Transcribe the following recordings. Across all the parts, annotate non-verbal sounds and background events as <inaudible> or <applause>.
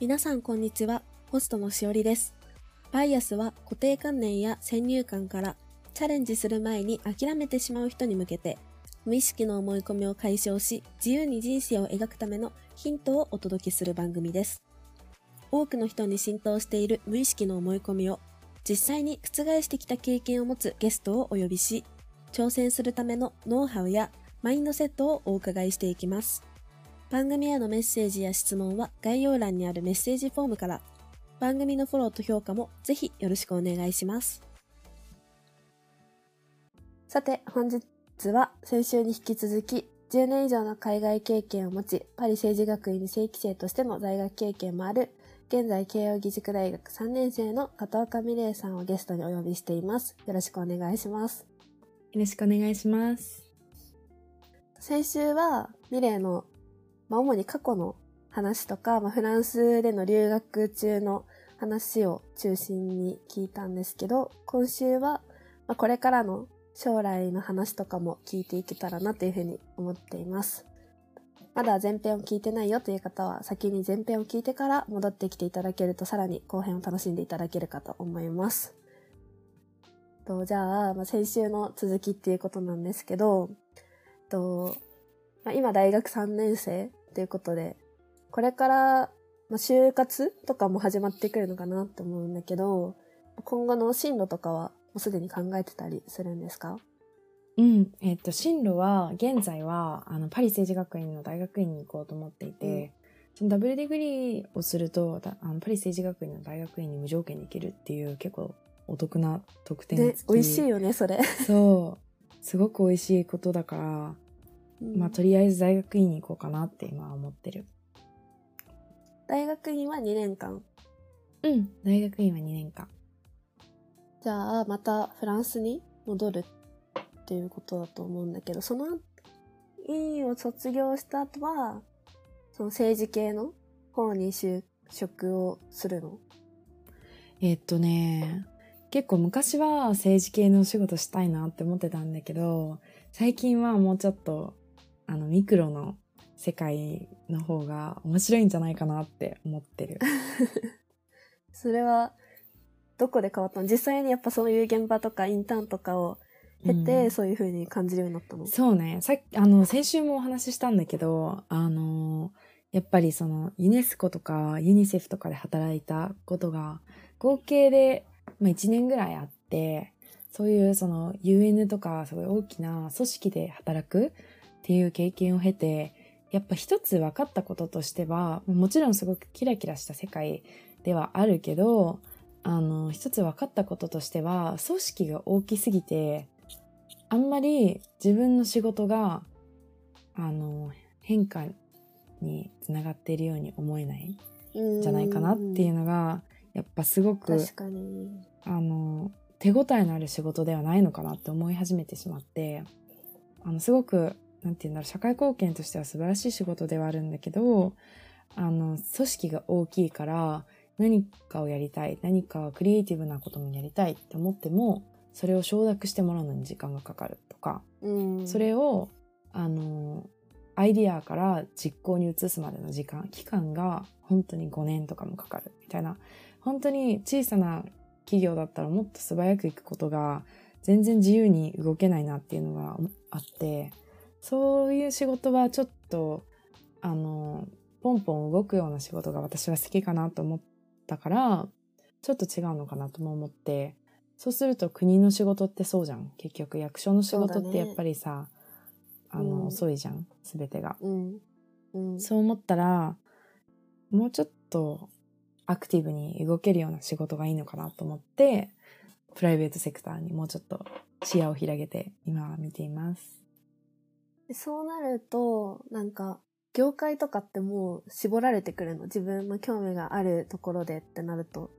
皆さんこんにちは、ホストのしおりです。バイアスは固定観念や先入観からチャレンジする前に諦めてしまう人に向けて無意識の思い込みを解消し自由に人生を描くためのヒントをお届けする番組です。多くの人に浸透している無意識の思い込みを実際に覆してきた経験を持つゲストをお呼びし挑戦するためのノウハウやマインドセットをお伺いしていきます。番組へのメッセージや質問は概要欄にあるメッセージフォームから番組のフォローと評価もぜひよろしくお願いします。さて、本日は先週に引き続き10年以上の海外経験を持ち、パリ政治学院に正規生としての在学経験もある、現在慶應義塾大学3年生の片岡美玲さんをゲストにお呼びしています。よろしくお願いします。よろしくお願いします。先週はミレーの、まあ、主に過去の話とか、まあ、フランスでの留学中の話を中心に聞いたんですけど、今週は、まあ、これからの将来の話とかも聞いていけたらなというふうに思っています。まだ前編を聞いてないよという方は先に前編を聞いてから戻ってきていただけるとさらに後編を楽しんでいただけるかと思います。とじゃあ、まあ、先週の続きっていうことなんですけど、と、まあ、今大学3年生ということで、これから、まあ、就活とかも始まってくるのかなって思うんだけど、今後の進路とかはもうすでに考えてたりするんですか？うん。えっ、と、進路は、現在は、あの、パリ政治学院の大学院に行こうと思っていて、そのダブルディグリーをすると、だあのパリ政治学院の大学院に無条件に行けるっていう、結構お得な特典で付、き美味しいよね、それ。そう。すごく美味しいことだから、まあ、とりあえず大学院に行こうかなって今は思ってる。大学院は2年間。うん。大学院は2年間。じゃあ、またフランスに戻るっていうことだと思うんだけど、その院を卒業した後は、その政治系の方に就職をするの？えっとね、結構昔は政治系のお仕事したいなって思ってたんだけど、最近はもうちょっと、あの、ミクロの世界の方が面白いんじゃないかなって思ってる。<laughs> それは、どこで変わったの？実際にやっぱそういう現場とかインターンとかを経て、うん。そういう風に感じるようになったの？そうね、さっき、あの、先週もお話ししたんだけど、あの、やっぱりその、ユネスコとかユニセフとかで働いたことが、合計で、まあ、1年ぐらいあって、そういうその UN とかすごい大きな組織で働くっていう経験を経て、やっぱ一つ分かったこととしては、もちろんすごくキラキラした世界ではあるけど、あの、一つ分かったこととしては、組織が大きすぎて、あんまり自分の仕事が、あの、変化につながっているように思えないんじゃないかなっていうのが、やっぱすごく、確かに。あの、手応えのある仕事ではないのかなって思い始めてしまって、あの、すごく、なんて言うんだろう、社会貢献としては素晴らしい仕事ではあるんだけど、あの、組織が大きいから、何かをやりたい、何かクリエイティブなこともやりたいって思っても、それを承諾してもらうのに時間がかかるとか、うん。それを、あの、アイディアから実行に移すまでの時間、期間が本当に5年とかもかかるみたいな、本当に小さな企業だったらもっと素早くいくことが全然自由に動けないなっていうのがあって、そういう仕事はちょっと、あの、ポンポン動くような仕事が私は好きかなと思ったから、ちょっと違うのかなとも思って、そうすると国の仕事ってそうじゃん。結局役所の仕事ってやっぱりさ、あの、うん遅いじゃん。すべてが。うん。うん。そう思ったら、もうちょっとアクティブに動けるような仕事がいいのかなと思って、プライベートセクターにもうちょっと視野を広げて今は見ています。でそうなると、なんか、業界とかってもう絞られてくるの？自分の興味があるところでってなると。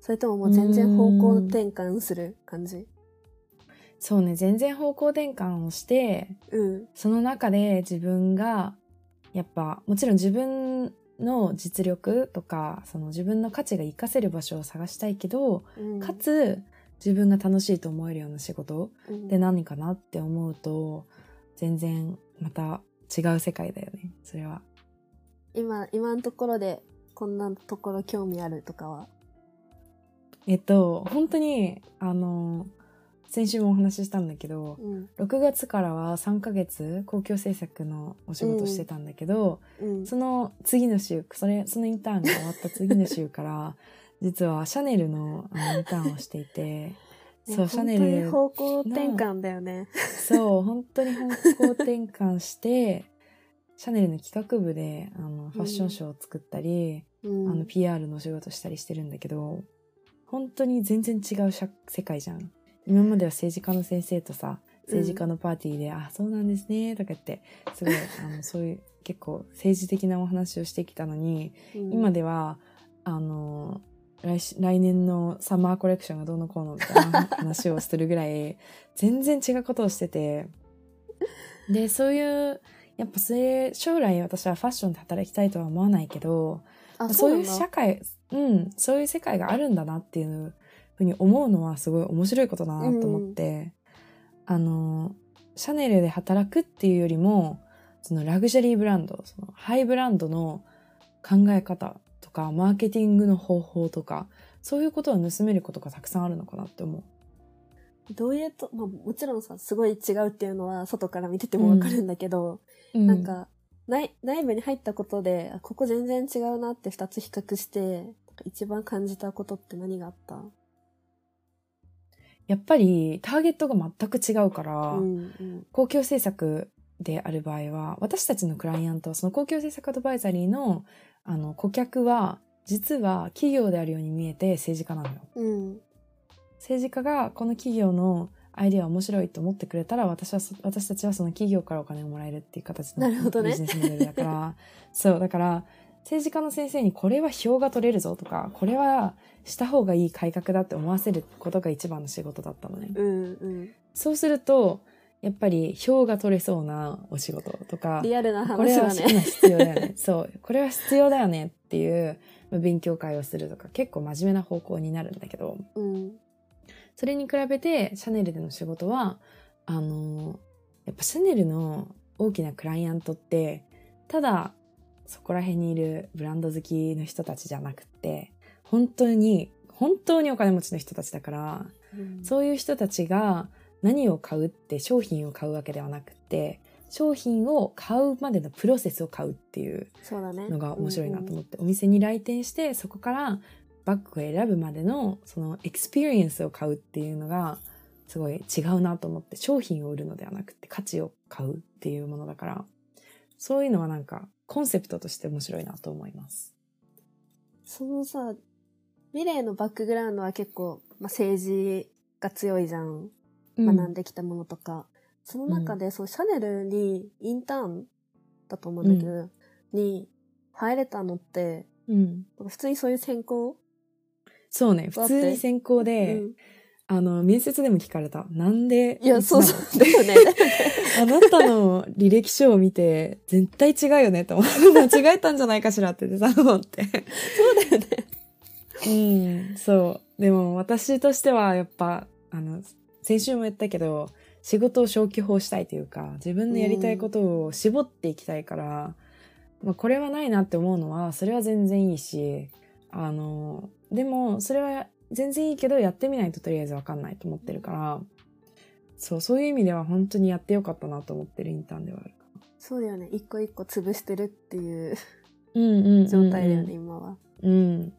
それとももう全然方向転換する感じ？そうね、全然方向転換をして、うん。その中で自分が、やっぱ、もちろん自分の実力とか、その自分の価値が活かせる場所を探したいけど、うんかつ自分が楽しいと思えるような仕事うんで何かなって思うと、全然また違う世界だよね、それは。今、今のところでこんなところ興味あるとかは？えっと、本当に、あの、先週もお話ししたんだけど、うん。6月からは3ヶ月公共政策のお仕事してたんだけど、うん。その次の週、それ、そのインターンが終わった次の週から、実はシャネルのあのインターンをしていて、そう、シャネ本当にル、方向転換だよね。そう、本当に方向転換して、<laughs> シャネルの企画部であのファッションショーを作ったり、うん。あの PR のお仕事したりしてるんだけど、本当に全然違う社世界じゃん。今までは政治家の先生とさ、政治家のパーティーで、あ、そうなんですね、とか言って、すごい、あの、<laughs> そういう結構政治的なお話をしてきたのに、うん今では、あの、来し来年のサマーコレクションがどうのこうのみたいな話をするぐらい、<laughs> 全然違うことをしてて、で、そういう、やっぱそれ、将来私はファッションで働きたいとは思わないけど、あ、そいうそう社会、うん、そういう世界があるんだなっていうふうに思うのはすごい面白いことだなと思って、あの、シャネルで働くっていうよりも、そのラグジュアリーブランド、そのハイブランドの考え方とか、マーケティングの方法とか、そういうことを盗めることがたくさんあるのかなって思う。どういうと、まあもちろんさ、すごい違うっていうのは外から見ててもわかるんだけど、うんなん、か、内、内部に入ったことで、あここ全然違うなって二つ比較して、一番感じたことって何があった？やっぱりターゲットが全く違うから、うんうん。公共政策である場合は、私たちのクライアント、その公共政策アドバイザリーの、あの、顧客は、実は企業であるように見えて政治家なのよ。うん。政治家がこの企業のアイデア面白いと思ってくれたら、私はそ、私たちはその企業からお金をもらえるっていう形のビジネスモデルだから、<laughs> そう、だから、政治家の先生にこれは票が取れるぞとか、これはした方がいい改革だって思わせることが一番の仕事だったのね。うんうん。そうすると、やっぱり票が取れそうなお仕事とか、リアルなこれは話だね。今必要だよね。<laughs> そう。これは必要だよねっていうまあ勉強会をするとか、結構真面目な方向になるんだけど、うん。それに比べてシャネルでの仕事は、あの、やっぱシャネルの大きなクライアントって、ただそこら辺にいるブランド好きの人たちじゃなくって、本当に、本当にお金持ちの人たちだから、うんそういう人たちが何を買うって商品を買うわけではなくって、商品を買うまでのプロセスを買うっていう。のが面白いなとうん思って、お店に来店してそこからバッグを選ぶまでのそのエクスペリエンスを買うっていうのがすごい違うなと思って商品を売るのではなくて価値を買うっていうものだからそういうのはなんかコンセプトとして面白いなと思います。そのさ、ミレーのバックグラウンドは結構、まあ、政治が強いじゃん。学んできたものとか。その中で、そう、シャネルにインターンだと思うんだけど、に入れたのって、うん、普通にそういう専攻？そうね普通に専攻で、うんあの面接でも聞かれたなんでいや、そうそう。だよね。<laughs> あなたの履歴書を見て、絶対違うよねと思って、間違えたんじゃないかしらって言ってたのって。そうだよね。うん、そう。でも私としてはやっぱ、あの、先週も言ったけど、仕事を消去法したいというか、自分のやりたいことを絞っていきたいから、まあこれはないなって思うのは、それは全然いいし、あの、でも、それは全然いいけど、やってみないととりあえずわかんないと思ってるから、そう、そういう意味では本当にやってよかったなと思ってるインターンではあるかな。そうだよね。一個一個潰してるっていううんうんうんうん状態だよね、今は。うん。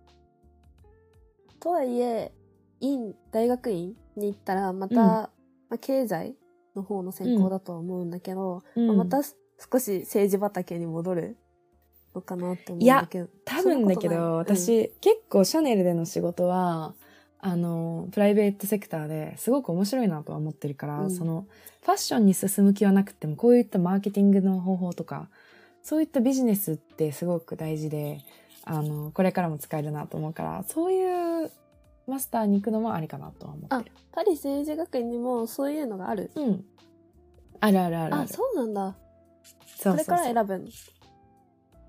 とはいえ、院、大学院に行ったら、また、うん。まあ、経済の方の専攻だとは思うんだけど、うん。まあまた少し政治畑に戻るのかなって思うんだけど。多分だけど、私、結構シャネルでの仕事は、あの、プライベートセクターですごく面白いなとは思ってるから、うん。その、ファッションに進む気はなくても、こういったマーケティングの方法とか、そういったビジネスってすごく大事で、あの、これからも使えるなと思うから、そういうマスターに行くのもありかなとは思ってる。パリ政治学院にもそういうのがある？うん。あるあるあるあ。そうなんだ。それから選ぶの？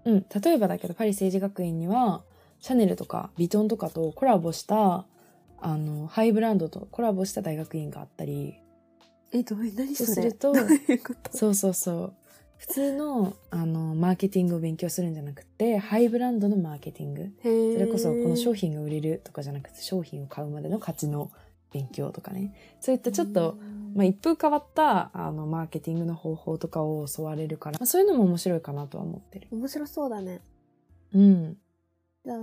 うん、例えばだけどパリ政治学院にはシャネルとかビトンとかとコラボしたあのハイブランドとコラボした大学院があったりえ、どう何それ？すると？そうそうそう普通のあのマーケティングを勉強するんじゃなくてハイブランドのマーケティング。それこそこの商品が売れるとかじゃなくて商品を買うまでの価値の勉強とかねそういったちょっと、まあ、一風変わったあのマーケティングの方法とかを教われるから、まあ、そういうのも面白いかなとは思ってる。面白そうだね。うん。じゃあ、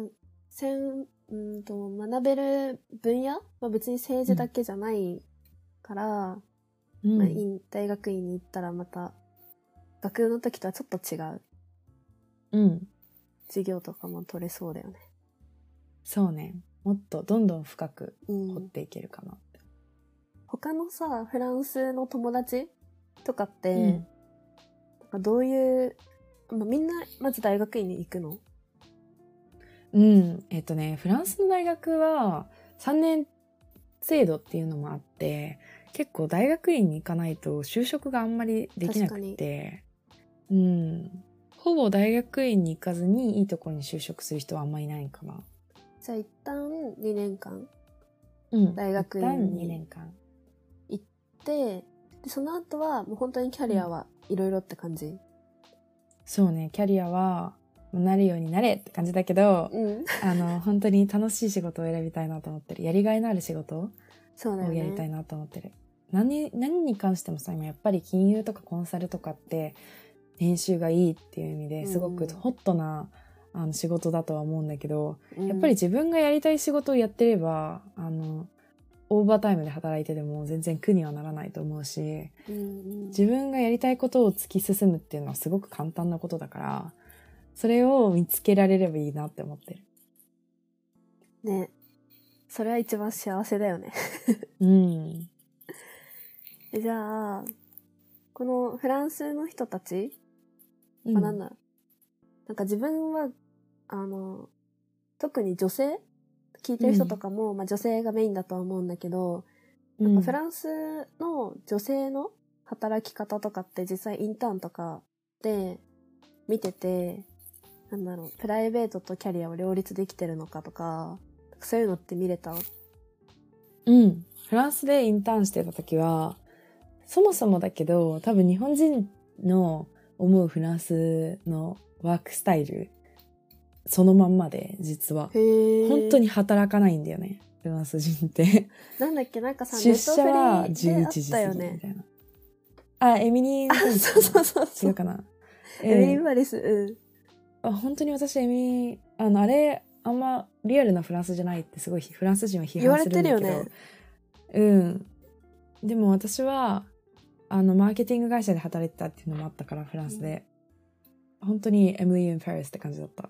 せん、うんと、学べる分野？は別に政治だけじゃないから、うんまあ、院大学院に行ったらまた、学部の時とはちょっと違ううん。授業とかも取れそうだよね。そうね。もっとどんどん深くうん。掘っていけるかなって。他のさ、フランスの友達とかって、うんなんかどういう、まあ、みんなまず大学院に行くの？うん。えっとね、フランスの大学は3年制度っていうのもあって、結構大学院に行かないと就職があんまりできなくて、うん。ほぼ大学院に行かずにいいところに就職する人はあんまりいないかな。じゃあ一旦2年間うん。大学院一旦に2年間。で、でその後はもう本当にキャリアはいろいろって感じ？そうね、キャリアは、なるようになれって感じだけど、うん。あの、本当に楽しい仕事を選びたいなと思ってる。やりがいのある仕事をやりたいね。なと思ってる。何何に関してもさ今やっぱり金融とかコンサルとかって年収がいいっていう意味ですごくうんホットな、あの仕事だとは思うんだけど、うんやっぱり自分がやりたい仕事をやってればあのオーバータイムで働いてでも全然苦にはならないと思うし自分がやりたいことを突き進むっていうのはすごく簡単なことだからそれを見つけられればいいなって思ってる。ね。それは一番幸せだよね。<laughs> うん。えじゃあ、このフランスの人たちうんまあ、なんだろう。なんか自分は、あの、特に女性聞いてる人とかも、まあ女性がメインだとは思うんだけど、うん。なんかフランスの女性の働き方とかって実際インターンとかで見てて、なんだろう、プライベートとキャリアを両立できてるのかとか、そういうのって見れた？うん。フランスでインターンしてた時は、そもそもだけど、多分日本人の思うフランスのワークスタイル、そのまんまで、実は。へ本当に。働かないんだよね。フランス人って。なんだっけ、なんかさ、出社はネットフリであ11時過ぎみねた。いな。あ、エミリー・あ、そうそうそうそう。かな。エミリー・うんバリス、うん。あ本当に私エミあのあれあんまリアルなフランスじゃないってすごいフランス人は批言われ判するんだけどてるよね。うんでも私はあのマーケティング会社で働いてたっていうのもあったからフランスで、本当に Emily in Paris って感じだった。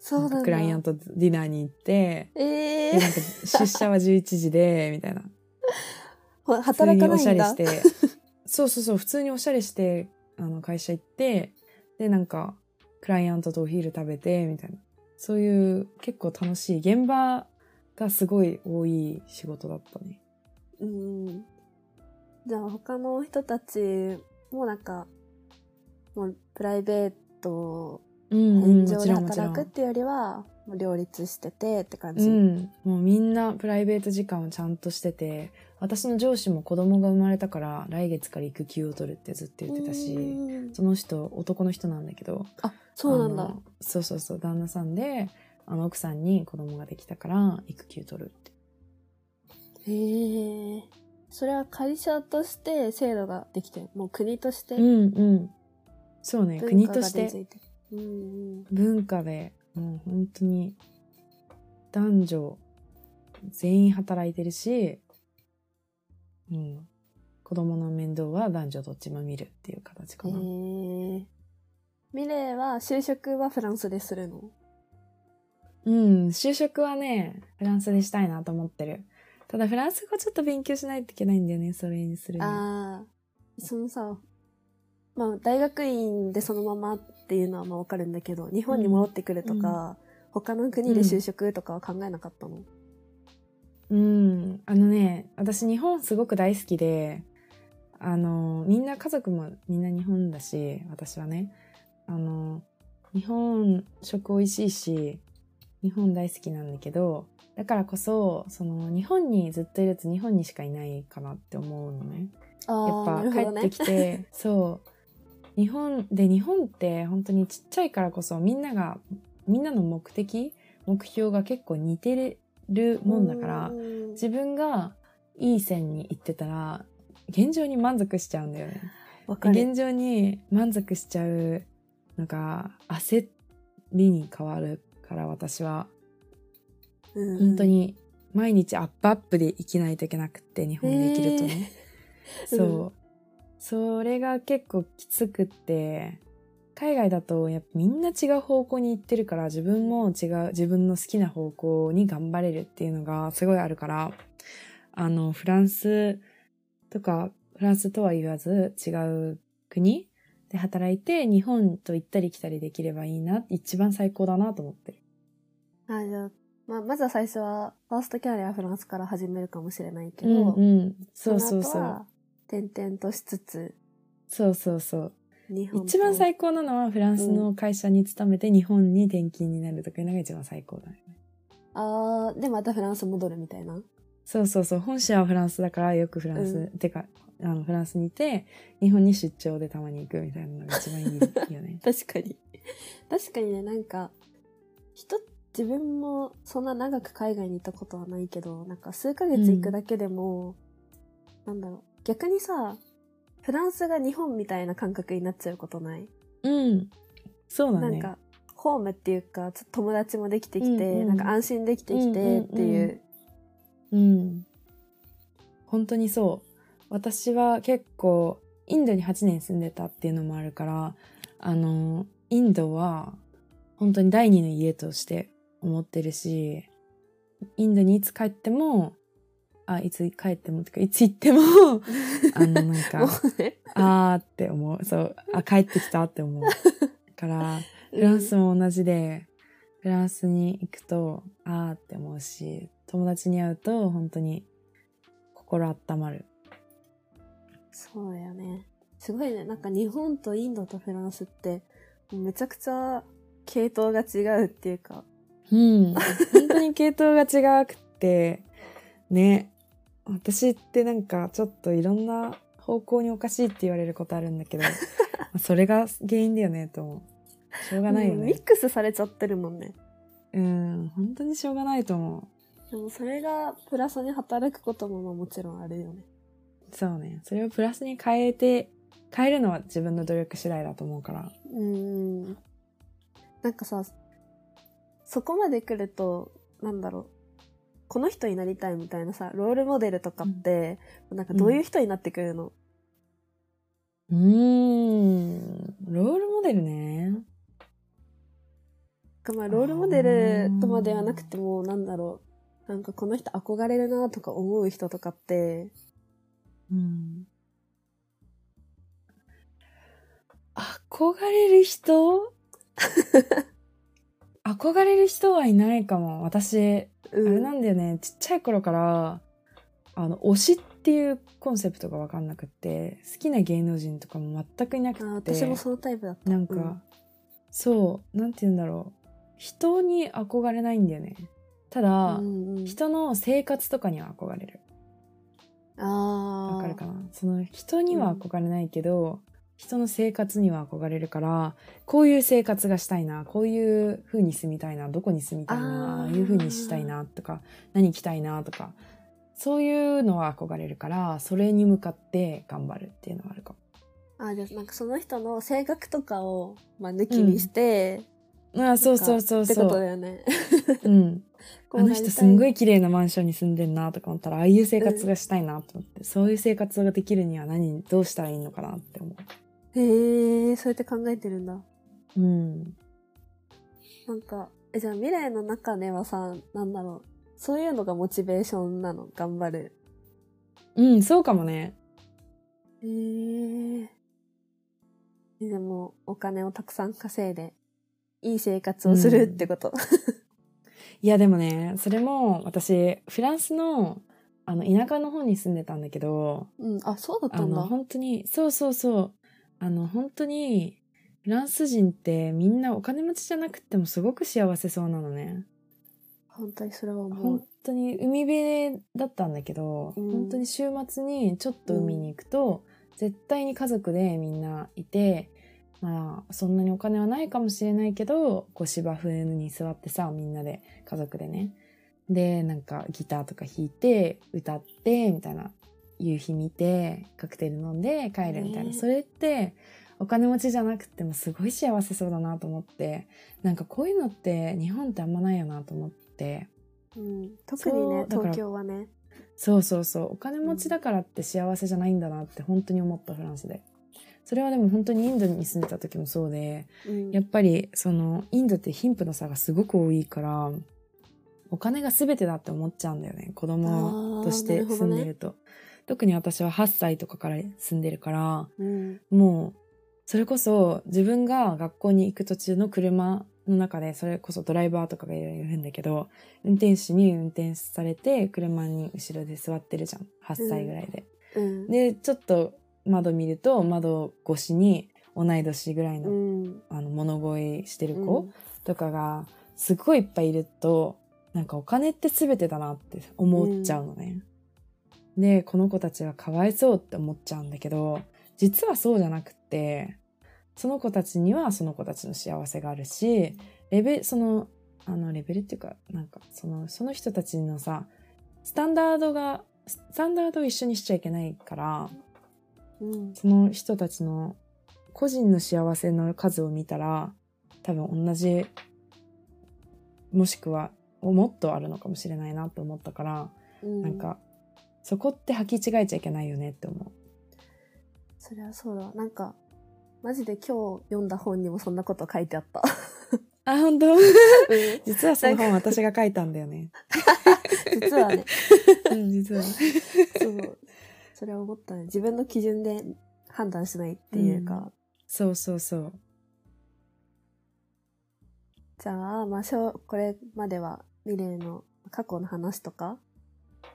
そうだ。かクライアントディナーに行ってええでなんか出社は11時でみたいな。<laughs> 働かないんだ。しゃれして。そうそうそう普通におしゃれしてあの会社行ってでなんかクライアントとお昼食べてみたいな。そういう結構楽しい。現場がすごい多い仕事だったね。うん。じゃあ他の人たちもなんか、もうプライベート、うん、うん、も現状で働くっていうよりは、もう両立しててって感じ。うん、もうみんなプライベート時間をちゃんとしてて私の上司も子供が生まれたから来月から育休を取るってずっと言ってたしうんその人男の人なんだけどあ、そうなんだ。そうそうそう旦那さんであの奥さんに子供ができたから育休取るってへえ。それは会社として制度ができてる。もう国としてうんうんそうね文国として。うんうん。文化でもう本当に男女全員働いてるし、うん、子供の面倒は男女どっちも見るっていう形かへな。え。ミレイは就職はフランスでするの？うん、就職はね、フランスでしたいなと思ってる。ただフランス語ちょっと勉強しないといけないんだよね、それにするに。ああ、そのさ、まあ大学院でそのままっていうのはまあわかるんだけど、日本に戻ってくるとか、他の国で就職とかは考えなかったの、うん、あのね、私日本すごく大好きで、あの、みんな家族もみんな日本だし、私はね、あの、日本食美味しいし、日本大好きなんだけど、だからこそ、その日本にずっといると日本にしかいないかなって思うのね。やっぱ帰ってきて、<laughs> そう、日本で日本って本当にちっちゃいからこそみんながみんなの目的目標が結構似てるもんだからうん自分がいい線に行ってたら現状に満足しちゃうんだよね。現状に満足しちゃうのが焦りに変わるから私は。うん本当。に毎日アップアップで生きないといけなくって日本で生きるとね、へー <laughs> そう。それが結構きつくって海外だとやっぱみんな違う方向に行ってるから自分も違う自分の好きな方向に頑張れるっていうのがすごいあるからあのフランスとかフランスとは言わず違う国で働いて日本と行ったり来たりできればいいな一番最高だなと思ってる。あ、じゃあ、まあ、まずは最初は、ファーストキャリアはフランスから始めるかもしれないけうんど、うん、そうそうそうの後は転々としつつ、そうそうそう日本と一番最高なのはフランスの会社に勤めて日本に転勤になるとかいうのが一番最高だね。あー、で、またフランス戻るみたいな。そうそうそう。本社はフランスだからよくフランス、うてか、あの、フランスにいて、日本に出張でたまに行くみたいなのが一番いいよね。<laughs> 確かに。確かにね、なんか、人、自分もそんな長く海外に行ったことはないけど、なんか数ヶ月行くだけでも、なんだろう、逆にさ、フランスが日本みたいな感覚になっちゃうことない、うん。そうだね。なんか、ホームっていうか、ちょっと友達もできてきて、うんうんなんか安心できてきてっていう。うん。本当にそう。私は結構、インドに8年住んでたっていうのもあるから、あの、インドは本当に第二の家として思ってるし、インドにいつ帰っても、あ、いつ帰っても、てか、いつ行っても、<laughs> あの、なんもか、うね、あーって思う。そう、あ、帰ってきたって思う。から、フランスも同じで、フランスに行くと、あーって思うし、友達に会うと、本当に心温まる。そうだよね。すごいね。なんか日本とインドとフランスって、めちゃくちゃ系統が違うっていうか。うん。本当に系統が違くって、ね。私ってなんかちょっといろんな方向におかしいって言われることあるんだけど、<laughs> まあそれが原因だよね、と思う。しょうがないよねミッ。クスされちゃってるもんね。うん、本当にしょうがないと思う。でもそれがプラスに働くこともまあもちろんあるよね。そうね。それをプラスに変えて、変えるのは自分の努力次第だと思うから。うん。なんかさ、そこまで来ると、なんだろう。この人になりたいみたいなさ、ロールモデルとかって、なんかどういう人になってくるの、うーん。ロールモデルね。まあ、ロールモデルとまではなくても、なんだろう。なんかこの人憧れるなとか思う人とかって、うん。憧れる人？<laughs> 憧れる人はいないかも。私、あうんれなんだよね。ちっちゃい頃から、あの、推しっていうコンセプトがわかんなくって、好きな芸能人とかも全くいなくて。私もそのタイプだった。なんか、うんそう、なんて言うんだろう。人に憧れないんだよね。ただ、うんうん人の生活とかには憧れる。ああ。わかるかな？その人には憧れないけど、人の生活には憧れるから、こういう生活がしたいな、こういう風に住みたいな、どこに住みたいな、いう風にしたいなとか、何着たいなとか、そういうのは憧れるから、それに向かって頑張るっていうのはあるかも。あ、じゃあなんかその人の性格とかを、まあ、抜きにして、ああ、そうそうそうってことそう。だよね。うん。こ <laughs> あの人すんごい。い綺麗なマンションに住んでんなとか思ったら、ああいう生活がしたいなと思って、そういう生活ができるには何、どうしたらいいのかなって思へえ、そうやって考えてるんだ。う。うん。なんか、え、じゃあ未来の中ではさ、なんだろう。そういうのがモチベーションなの？頑張る。うん、そうかもね。へえ。でも、お金をたくさん稼いで、いい生活をするってこと？<laughs> いや、でもね、それも私、フランスの、あの、田舎の方に住んでたんだけど、うん、あ、そうだったんだ。本当に、そうそうそう、あの、本当に、フランス人ってみんなお金持ちじゃなくてもすごく幸せそうなのね。本当にそれは思本う。当に海辺だったんだけど、うん本当に週末にちょっと海に行くと、絶対に家族でみんないて、まあ、そんなにお金はないかもしれないけど、こう芝生に座ってさ、みんなで、家族でね。で、なんかギターとか弾いて、歌って、みたいな。夕日見て、カクテル飲んで帰るみたいな。ねそれって、お金持ちじゃなくてもすごい幸せそうだなと思って、なんかこういうのって日本ってあんまないよなと思って。うん、特にね東京はねそうそうそう。お金持ちだからって幸せじゃないんだなって本当に思ったフランスで。それはでも本当にインドに住んでた時もそうで、うんやっぱりそのインドって貧富の差がすごく多いから、お金が全てだって思っちゃうんだよね。子供として住んでると。特に私は8歳とかから住んでるから、うんもう、それこそ自分が学校に行く途中の車の中で、それこそドライバーとかがいるんだけど、運転手に運転されて、車に後ろで座ってるじゃん。8歳ぐらいで。うんで、ちょっと窓見ると、窓越しに同い年ぐらいの、うんあの、物乞いしてるう子んとかが、すごいいっぱいいると、なんかお金って全てだなって思っちゃうのね。で、この子たちはかわいそうって思っちゃうんだけど、実はそうじゃなくって、その子たちにはその子たちの幸せがあるし、レベル、その、あの、レベルっていうか、なんか、その、その人たちのさ、スタンダードが、スタンダードを一緒にしちゃいけないから、うん。その人たちの個人の幸せの数を見たら多分同じもしくはもっとあるのかもしれないなと思ったから、うん。なんかそこって履き違えちゃいけないよねって思う。そりゃそうだ。なんかマジで今日読んだ本にもそんなこと書いてあった、<laughs> あ、本当？うん。<laughs> 実はその本私が書いたんだよね。実はね。<laughs> うん、実は。そう。それは思ったね。自分の基準で判断しないっていうか、そうそうそう。じゃあ、まあ、しょうこれまではミレイの過去の話とか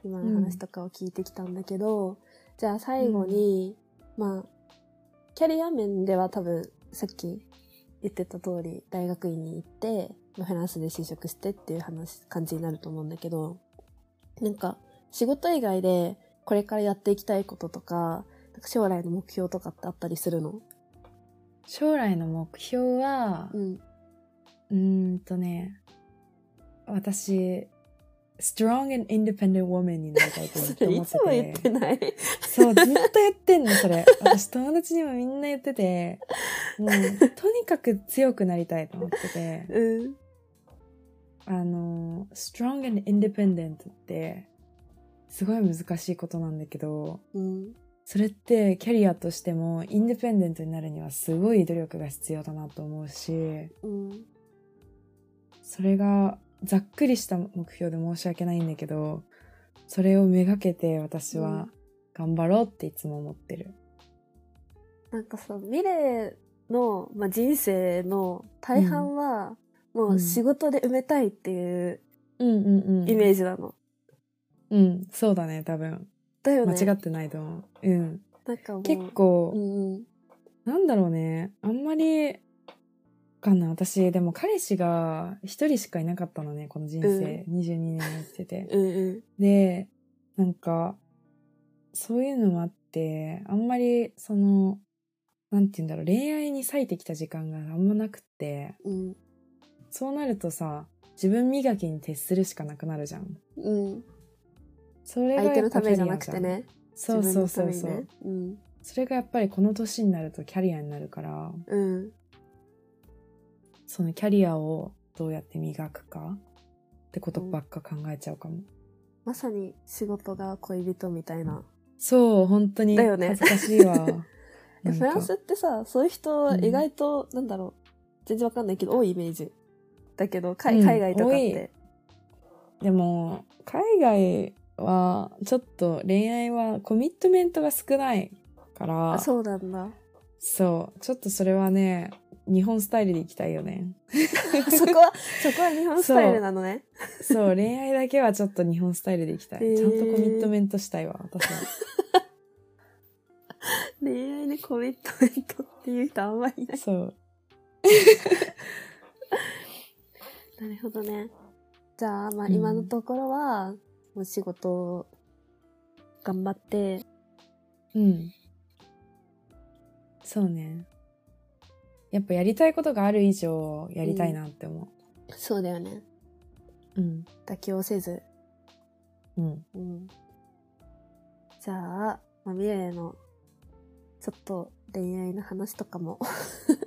今の話とかを聞いてきたんだけど、じゃあ最後に、まあキャリア面では多分さっき言ってた通り大学院に行って、まあフランスで就職してっていう話感じになると思うんだけどなんか仕事以外でこれからやっていきたいこととかなんか将来の目標とかってあったりするの？将来の目標は、うん。うーんとね、私、strong and independent woman になりたいと思っそて。<laughs> れいつも。言ってない。そう、ずっと言ってんの、それ。私、友達にもみんな言ってて、もう、<laughs> とにかく強くなりたいと思ってて、うん。あの、strong and independent って、すごい難しいことなんだけど、うん。それってキャリアとしても、インディペンデントになるにはすごい努力が必要だなと思うし、うん。それがざっくりした目標で申し訳ないんだけど、それをめがけて私うんは頑張ろうっていつも思ってる。なんかさ、ミレイの、まあ、人生の大半は、もう仕事で埋めたいっていううんうんうん。イメージなの。うん、そうだね、多分。だよね。間違ってないと思う。うん。なんかもう。結構、うんうん。なんだろうね。あんまり、かな。私、でも彼氏が一人しかいなかったのね、この人生。22年生きてて。うんうん。で、なんか、そういうのもあって、あんまり、その、なんて言うんだろう、恋愛に割いてきた時間があんまなくって、うん。そうなるとさ、自分磨きに徹するしかなくなるじゃん。うん。それが相手のやっぱためじゃな。くてね。そうそうそうそう。うん。それがやっぱりこの年になるとキャリアになるから、うん。そのキャリアをどうやって磨くかってことばっか考えちゃうかも。まさに仕事が恋人みたいな。そう、本当にだよね恥ずかしいわ。<laughs> フランスってさ、そういう人意外と、なんだろう、全然わかんないけど、多いイメージ。だけど、海うん海外とかっ多て。でも、海外は、ちょっと恋愛はコミットメントが少ないから、あ、そうなんだ。そう、ちょっとそれはね、日本スタイルでいきたいよね。<laughs> そこは、そこは日本スタイルなのね。そう、恋愛だけはちょっと日本スタイルでいきたい。ちゃんとコミットメントしたいわ、私は。<laughs> 恋愛にコミットメントっていう人あんまりいない。そう。なるほどね。じゃあ、まあうん今のところは、もう仕事を頑張って、うん。そうね。やっぱやりたいことがある以上やりたいなって思そうだよね。う。うん。妥協せず。うん。うん。じゃあ、まあ、ミレイの、ちょっと恋愛の話とかも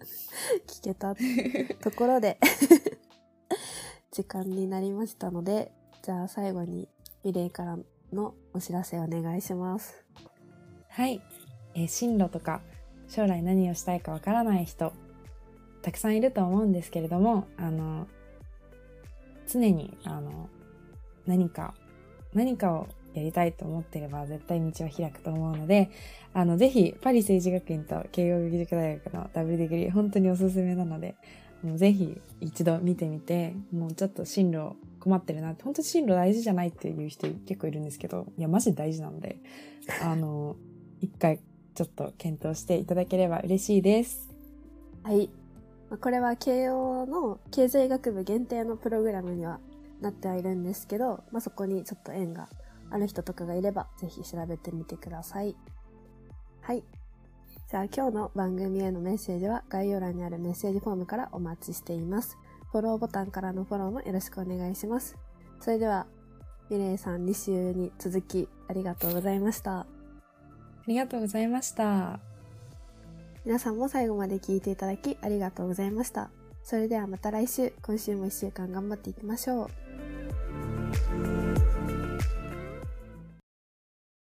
<laughs> 聞けたところで <laughs> 時間になりましたので、じゃあ最後にミレイからのお知らせお願いします。はい。えー進路とか、将来何をしたいかわからない人、たくさんいると思うんですけれども、あの、常に、あの、何か、何かをやりたいと思ってれば絶対道は開くと思うので、あの、ぜひ、パリ政治学院と慶応義塾大学のダブルディグリー、本当におすすめなので、もうぜひ一度見てみて、もうちょっと進路困ってるなって、本当進路大事じゃないっていう人結構いるんですけど、いや、マジ大事なので、あの、一回ちょっと検討していただければ嬉しいです。はい。まこれは慶応の経済学部限定のプログラムにはなってはいるんですけど、まあ、そこにちょっと縁がある人とかがいれば、ぜひ調べてみてください。はい。じゃあ今日の番組へのメッセージは概要欄にあるメッセージフォームからお待ちしています。フォローボタンからのフォローもよろしくお願いします。それでは、ミレイさん2週に続きありがとうございました。ありがとうございました。皆さんも最後まで聞いていただきありがとうございました。それではまた来週、今週も1週間頑張っていきましょう。